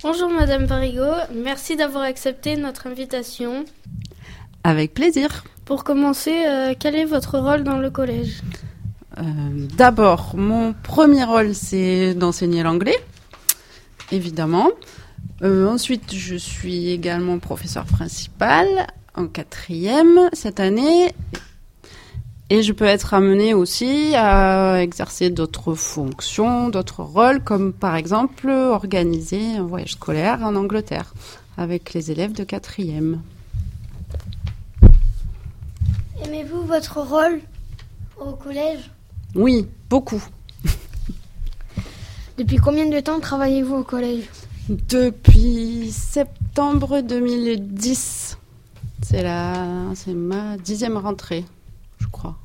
Bonjour Madame Parigo, merci d'avoir accepté notre invitation. Avec plaisir. Pour commencer, euh, quel est votre rôle dans le collège? Euh, D'abord, mon premier rôle, c'est d'enseigner l'anglais, évidemment. Euh, ensuite, je suis également professeur principal en quatrième cette année. Et je peux être amenée aussi à exercer d'autres fonctions, d'autres rôles, comme par exemple organiser un voyage scolaire en Angleterre avec les élèves de quatrième. Aimez-vous votre rôle au collège? Oui, beaucoup. Depuis combien de temps travaillez-vous au collège? Depuis septembre 2010. C'est la, c'est ma dixième rentrée, je crois.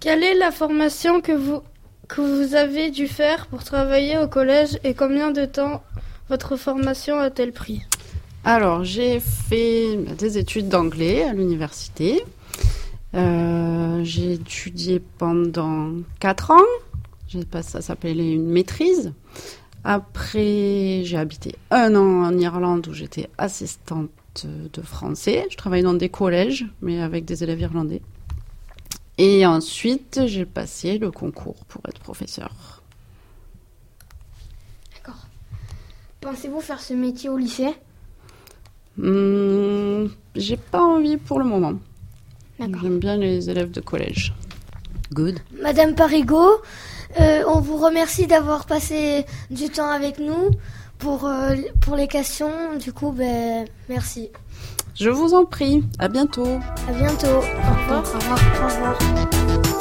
Quelle est la formation que vous, que vous avez dû faire pour travailler au collège et combien de temps votre formation a-t-elle pris? Alors, j'ai fait des études d'anglais à l'université. Euh, j'ai étudié pendant quatre ans. Ça s'appelait une maîtrise. Après, j'ai habité un an en Irlande où j'étais assistante de français. Je travaillais dans des collèges, mais avec des élèves irlandais. Et ensuite, j'ai passé le concours pour être professeur. D'accord. Pensez-vous faire ce métier au lycée? Hmm, J'ai pas envie pour le moment. J'aime bien les élèves de collège. Good. Madame Parigo, euh, on vous remercie d'avoir passé du temps avec nous pour, euh, pour les questions. Du coup, ben, merci. Je vous en prie. À bientôt. À bientôt. Au revoir. Au revoir. Au revoir.